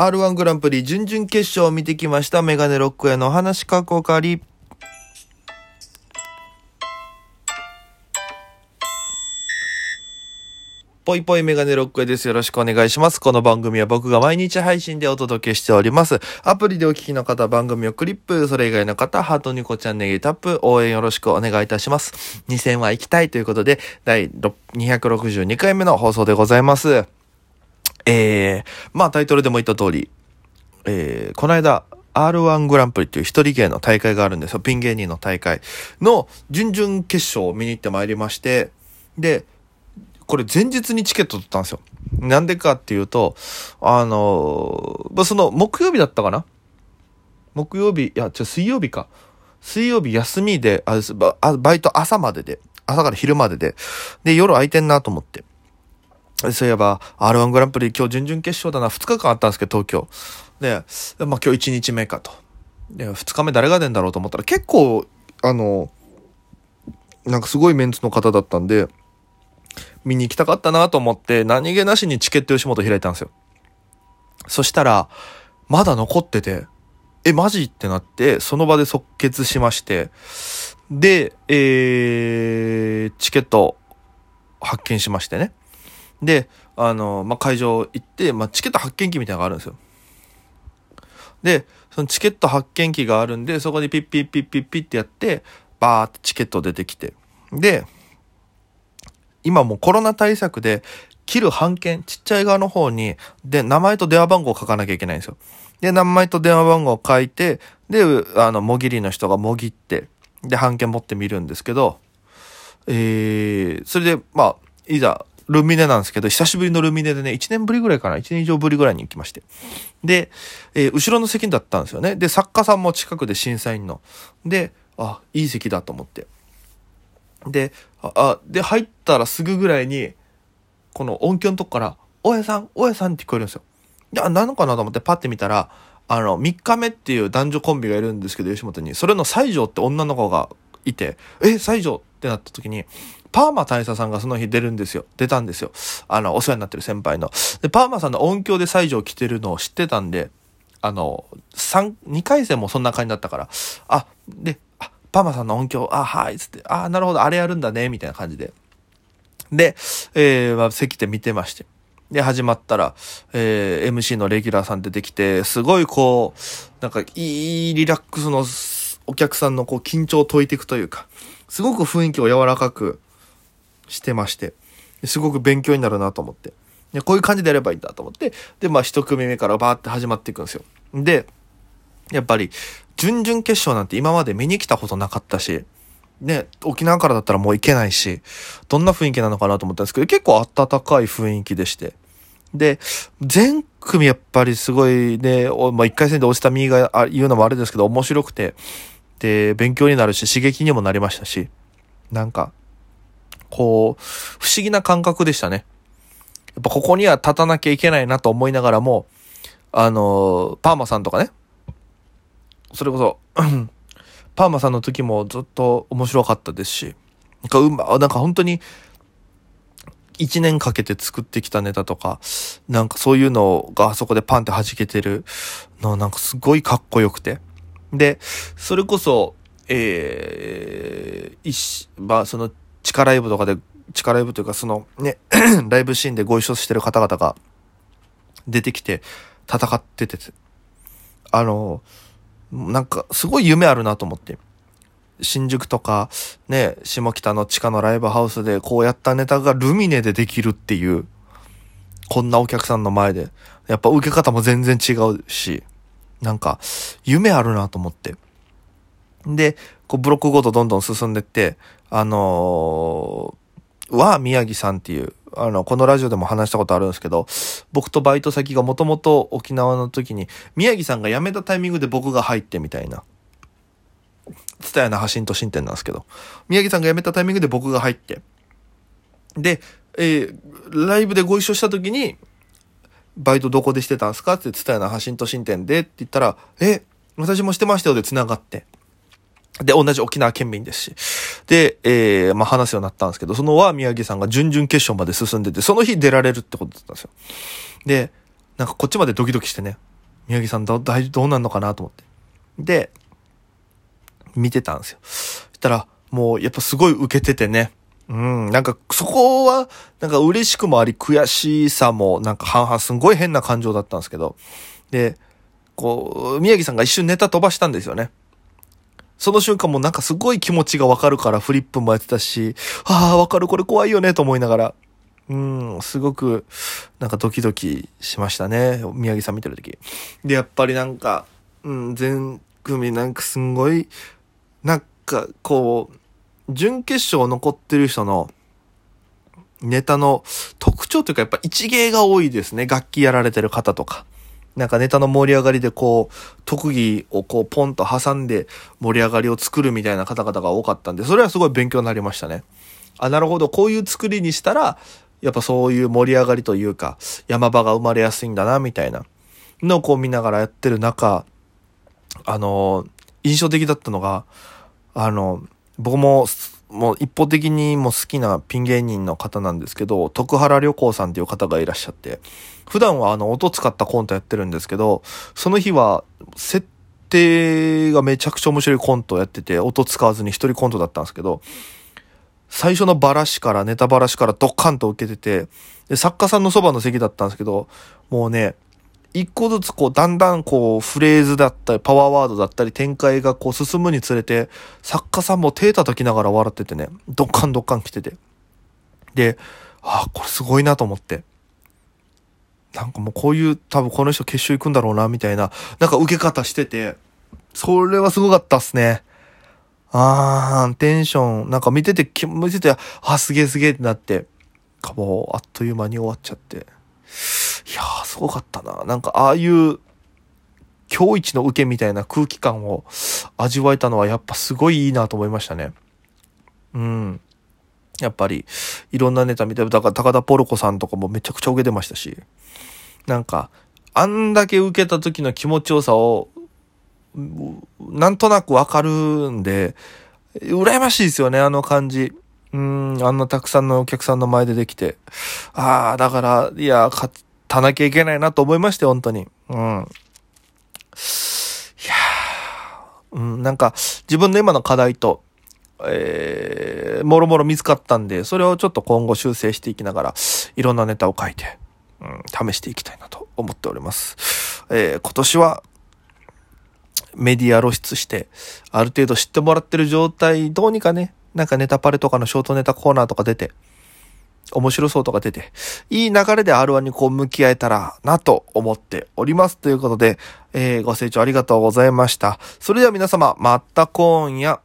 R1 グランプリ準々決勝を見てきましたメガネロックへの話かこかり。ぽいぽいメガネロックへです。よろしくお願いします。この番組は僕が毎日配信でお届けしております。アプリでお聞きの方、番組をクリップ、それ以外の方、ハートニコチャンネルタップ、応援よろしくお願いいたします。2000は行きたいということで、第262回目の放送でございます。えー、まあタイトルでも言った通り、えー、この間、R1 グランプリっていう一人芸の大会があるんですよ。ピン芸人の大会の準々決勝を見に行ってまいりまして、で、これ前日にチケット取ったんですよ。なんでかっていうと、あのーまその木曜日だったかな？木曜日、いや、違う、水曜日か。水曜日休みで、あバイト朝までで、朝から昼までで、で、夜空いてんなと思って。そういえば、R1 グランプリ今日準々決勝だな、2日間あったんですけど、東京。で、まあ今日1日目かと。で、2日目誰が出んだろうと思ったら、結構、あの、なんかすごいメンツの方だったんで、見に行きたかったなと思って、何気なしにチケット吉本開いたんですよ。そしたら、まだ残ってて、え、マジってなって、その場で即決しまして、で、えー、チケット発見しましてね。で、あの、まあ、会場行って、まあ、チケット発見機みたいなのがあるんですよ。で、そのチケット発見機があるんで、そこでピッピッピッピッピッってやって、バーってチケット出てきて。で、今もうコロナ対策で、切る半券、ちっちゃい側の方に、で、名前と電話番号を書かなきゃいけないんですよ。で、名前と電話番号を書いて、で、あの、もぎりの人がもぎって、で、半券持ってみるんですけど、えー、それで、まあ、いざ、ルミネなんですけど、久しぶりのルミネでね、1年ぶりぐらいかな ?1 年以上ぶりぐらいに行きまして。で、えー後ろの席だったんですよね。で、作家さんも近くで審査員の。で、あ、いい席だと思って。で、あ、で、入ったらすぐぐらいに、この音響のとこから、大家さん、大家さんって聞こえるんですよ。いや、何のかなと思ってパッて見たら、あの、3日目っていう男女コンビがいるんですけど、吉本に。それの西条って女の子がいて、え、西条ってなった時に、パーマ大佐さんがその日出るんですよ。出たんですよ。あの、お世話になってる先輩の。で、パーマさんの音響で西条来てるのを知ってたんで、あの、三2回戦もそんな感じだったから、あ、で、あ、パーマさんの音響、あ、はい、つって、あ、なるほど、あれやるんだね、みたいな感じで。で、えー、まあ、席で見てまして。で、始まったら、えー、MC のレギュラーさん出てきて、すごいこう、なんか、いいリラックスのお客さんのこう、緊張を解いていくというか、すごく雰囲気を柔らかくしてまして、すごく勉強になるなと思って。で、こういう感じでやればいいんだと思って、で、まあ、一組目からバーって始まっていくんですよ。で、やっぱり、準々決勝なんて今まで見に来たことなかったし、ね、沖縄からだったらもう行けないし、どんな雰囲気なのかなと思ったんですけど、結構温かい雰囲気でして。で、全組やっぱりすごいね、まあ、一回戦で落ちた身が言うのもあれですけど、面白くて、で、勉強になるし、刺激にもなりましたし、なんか、こう、不思議な感覚でしたね。やっぱここには立たなきゃいけないなと思いながらも、あの、パーマさんとかね、それこそ、パーマさんの時もずっと面白かったですし、なんかうま、なんか本当に、一年かけて作ってきたネタとか、なんかそういうのがあそこでパンって弾けてるの、なんかすごいかっこよくて。で、それこそ、えー、一、まあその地下ライブとかで、地下ライブというかそのね、ライブシーンでご一緒してる方々が出てきて戦ってて、あの、なんかすごい夢あるなと思って。新宿とか、ね、下北の地下のライブハウスでこうやったネタがルミネでできるっていう、こんなお客さんの前で。やっぱ受け方も全然違うし、なんか、夢あるなと思って。で、こうブロックごとどんどん進んでって、あのー、は宮城さんっていう、あの、このラジオでも話したことあるんですけど、僕とバイト先がもともと沖縄の時に、宮城さんが辞めたタイミングで僕が入ってみたいな。ツタヤの発信と進展なんですけど、宮城さんが辞めたタイミングで僕が入って、で、えーライブでご一緒した時に、バイトどこでしてたんすか？って、ツタヤの発信と進展でって言ったら、え、私もしてましたよで繋がって。で、同じ沖縄県民ですし。で、えー、まあ話すようになったんですけど、そのは宮城さんが準々決勝まで進んでて、その日出られるってことだったんですよ。で、なんかこっちまでドキドキしてね。宮城さんど、大どうなんのかな？と思って。で、見てたんですよ。そしたら、もうやっぱすごい受けててね。うん、なんかそこは、なんか嬉しくもあり、悔しさもなんか半々すんごい変な感情だったんですけど。で、こう、宮城さんが一瞬ネタ飛ばしたんですよね。その瞬間もなんかすごい気持ちがわかるからフリップもやってたし、ああ、わかる、これ怖いよね、と思いながら。うん、すごく、なんかドキドキしましたね。宮城さん見てるとき。で、やっぱりなんか、うん、全組なんかすんごい、なんかこう、準決勝残ってる人のネタの特徴というかやっぱ一芸が多いですね。楽器やられてる方とか。なんかネタの盛り上がりでこう、特技をこうポンと挟んで盛り上がりを作るみたいな方々が多かったんで、それはすごい勉強になりましたね。あ、なるほど。こういう作りにしたら、やっぱそういう盛り上がりというか、山場が生まれやすいんだな、みたいなのをこう見ながらやってる中、あの、印象的だったのが、あの、僕も、もう一方的にも好きなピン芸人の方なんですけど、徳原旅行さんっていう方がいらっしゃって、普段はあの音使ったコントやってるんですけど、その日は設定がめちゃくちゃ面白いコントをやってて、音使わずに一人コントだったんですけど、最初のバラシから、ネタバラシからドッカンと受けてて、で、作家さんのそばの席だったんですけど、もうね、一個ずつこう、だんだんこう、フレーズだったり、パワーワードだったり、展開がこう、進むにつれて、作家さんも手叩きながら笑っててね、ドッカンドッカン来てて。で、ああ、これすごいなと思って。なんかもうこういう、多分この人決勝行くんだろうな、みたいな、なんか受け方してて、それはすごかったっすね。あー、テンション、なんか見てて、見てて、あ、すげえすげえってなって、かもう、あっという間に終わっちゃって。すごかったな。なんか、ああいう、今日一の受けみたいな空気感を味わえたのはやっぱすごいいいなと思いましたね。うん。やっぱり、いろんなネタ見て、だから高田ポルコさんとかもめちゃくちゃ受けてましたし、なんか、あんだけ受けた時の気持ちよさを、なんとなくわかるんで、羨ましいですよね、あの感じ。うん、あんなたくさんのお客さんの前でできて。ああ、だから、いや、勝たなきゃいけないなと思いまして、本当に。うん。いやうん、なんか、自分の今の課題と、えー、もろもろ見つかったんで、それをちょっと今後修正していきながら、いろんなネタを書いて、うん、試していきたいなと思っております。えー、今年は、メディア露出して、ある程度知ってもらってる状態、どうにかね、なんかネタパレとかのショートネタコーナーとか出て、面白そうとか出て、いい流れで R1 にこう向き合えたらなと思っております。ということで、えー、ご清聴ありがとうございました。それでは皆様、また今夜。